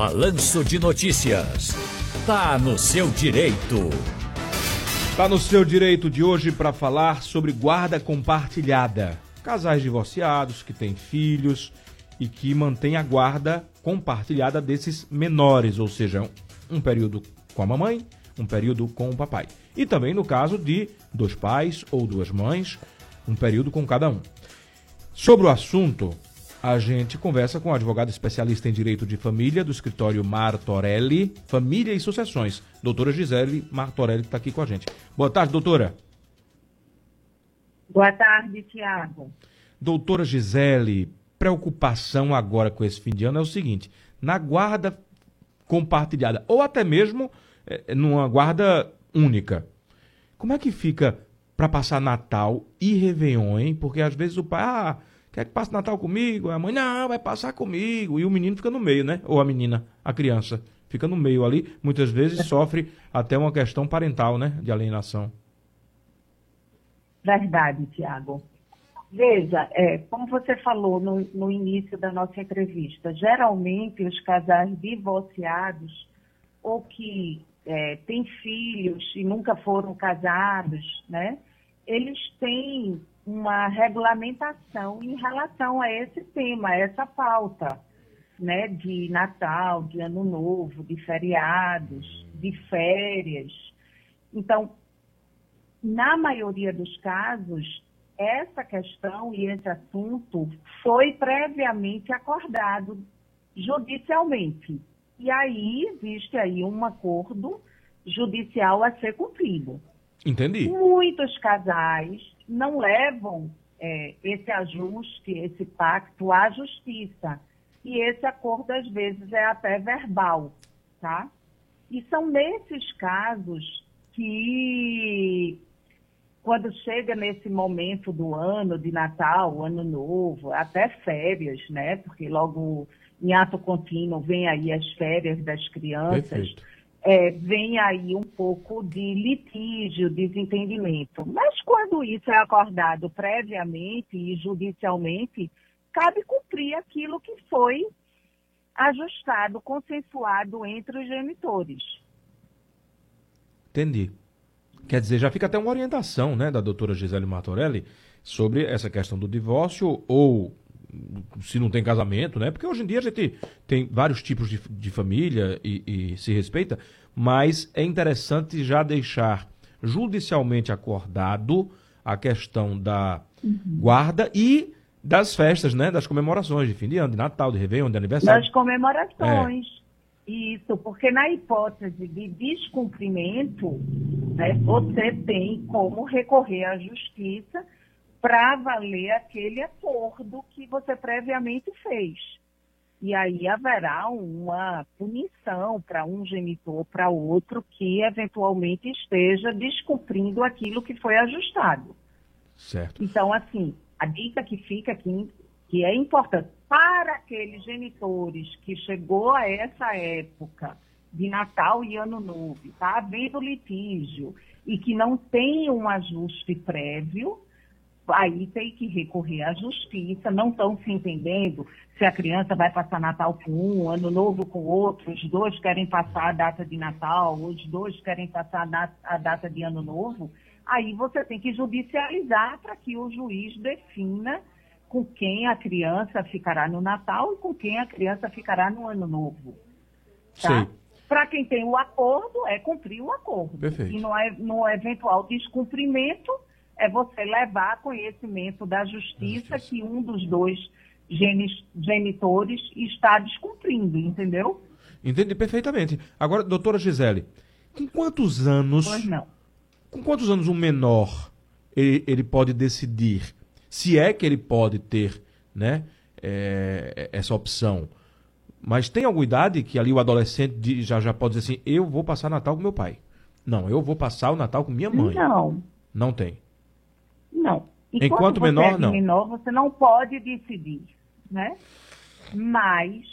Balanço de Notícias. Tá no seu direito. Tá no seu direito de hoje para falar sobre guarda compartilhada. Casais divorciados que têm filhos e que mantêm a guarda compartilhada desses menores, ou seja, um período com a mamãe, um período com o papai. E também no caso de dois pais ou duas mães, um período com cada um. Sobre o assunto, a gente conversa com a advogada especialista em direito de família do escritório Martorelli, Família e Sucessões, doutora Gisele Martorelli, que está aqui com a gente. Boa tarde, doutora. Boa tarde, Tiago. Doutora Gisele, preocupação agora com esse fim de ano é o seguinte: na guarda compartilhada, ou até mesmo é, numa guarda única, como é que fica para passar Natal e Réveillon, hein? Porque às vezes o pai, ah, quer que passe Natal comigo? A mãe, não, vai passar comigo. E o menino fica no meio, né? Ou a menina, a criança, fica no meio ali. Muitas vezes sofre até uma questão parental, né? De alienação. Verdade, Tiago. Veja, é, como você falou no, no início da nossa entrevista, geralmente os casais divorciados ou que é, têm filhos e nunca foram casados, né? Eles têm uma regulamentação em relação a esse tema, a essa pauta, né? De Natal, de Ano Novo, de feriados, de férias. Então, na maioria dos casos, essa questão e esse assunto foi previamente acordado judicialmente. E aí existe aí um acordo judicial a ser cumprido. Entendi. Muitos casais não levam é, esse ajuste, esse pacto à justiça. E esse acordo, às vezes, é até verbal, tá? E são nesses casos que quando chega nesse momento do ano, de Natal, Ano Novo, até férias, né? Porque logo em ato contínuo vem aí as férias das crianças. É, vem aí um pouco de litígio, desentendimento. Mas quando isso é acordado previamente e judicialmente, cabe cumprir aquilo que foi ajustado, consensuado entre os genitores. Entendi. Quer dizer, já fica até uma orientação né, da doutora Gisele Martorelli sobre essa questão do divórcio ou se não tem casamento, né? Porque hoje em dia a gente tem vários tipos de, de família e, e, se respeita, mas é interessante já deixar judicialmente acordado a questão da uhum. guarda e das festas, né? Das comemorações de fim de ano, de Natal, de Réveillon, de aniversário. Das comemorações. É. Isso, porque na hipótese de descumprimento, né, você tem como recorrer à justiça para valer aquele acordo que você previamente fez. E aí haverá uma punição para um genitor, para outro, que eventualmente esteja descumprindo aquilo que foi ajustado. Certo. Então, assim, a dica que fica aqui, que é importante, para aqueles genitores que chegou a essa época de Natal e Ano Novo, está havendo litígio e que não tem um ajuste prévio, aí tem que recorrer à justiça, não estão se entendendo se a criança vai passar Natal com um, Ano Novo com outro, os dois querem passar a data de Natal, os dois querem passar a data de Ano Novo, aí você tem que judicializar para que o juiz defina com quem a criança ficará no Natal e com quem a criança ficará no Ano Novo. Tá? Para quem tem o acordo, é cumprir o acordo. Perfeito. E no, é, no eventual descumprimento, é você levar conhecimento da justiça, justiça. que um dos dois genitores está descumprindo, entendeu? Entendi perfeitamente. Agora, doutora Gisele, com quantos anos. Pois não. Com quantos anos um menor ele, ele pode decidir se é que ele pode ter né, é, essa opção. Mas tem alguma idade que ali o adolescente já, já pode dizer assim, eu vou passar Natal com meu pai. Não, eu vou passar o Natal com minha mãe. Não. Não tem. Não. Enquanto, Enquanto menor, é não. menor, você não pode decidir, né? Mas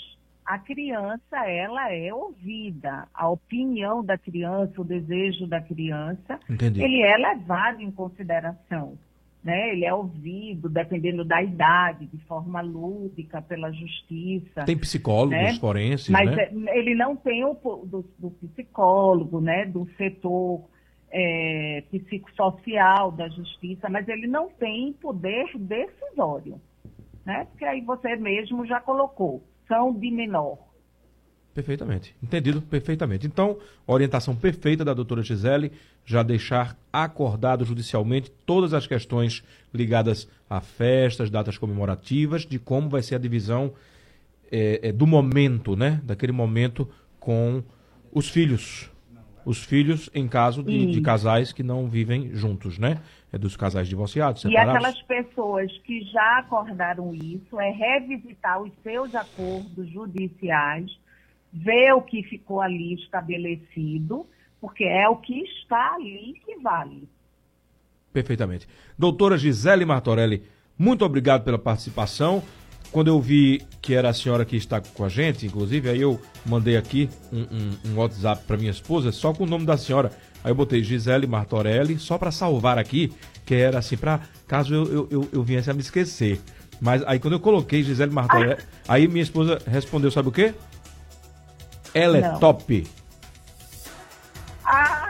a criança, ela é ouvida. A opinião da criança, o desejo da criança, Entendi. ele é levado em consideração. né? Ele é ouvido, dependendo da idade, de forma lúdica pela justiça. Tem psicólogos né? forenses, Mas né? É, ele não tem o do, do psicólogo, né? Do setor é, psicossocial da justiça, mas ele não tem poder decisório, né? Porque aí você mesmo já colocou, são de menor. Perfeitamente. Entendido perfeitamente. Então, orientação perfeita da doutora Gisele, já deixar acordado judicialmente todas as questões ligadas a festas, datas comemorativas, de como vai ser a divisão é, é, do momento, né? Daquele momento com os filhos. Os filhos em caso de, de casais que não vivem juntos, né? É dos casais divorciados, separados. E aquelas pessoas que já acordaram isso, é revisitar os seus acordos judiciais ver o que ficou ali estabelecido, porque é o que está ali que vale. Perfeitamente. Doutora Gisele Martorelli, muito obrigado pela participação. Quando eu vi que era a senhora que está com a gente, inclusive, aí eu mandei aqui um, um, um WhatsApp para minha esposa, só com o nome da senhora. Aí eu botei Gisele Martorelli, só para salvar aqui, que era assim, para caso eu, eu, eu, eu viesse a me esquecer. Mas aí quando eu coloquei Gisele Martorelli, ah. aí minha esposa respondeu, sabe o quê? Ela é Não. é top. Ah.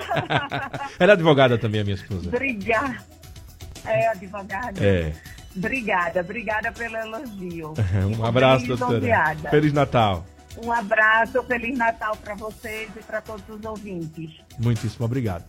Ela é advogada também, a minha esposa. Obrigada. É advogada. É. Obrigada, obrigada pelo elogio. um abraço, doutora. Enviada. Feliz Natal. Um abraço, Feliz Natal para vocês e para todos os ouvintes. Muitíssimo obrigado.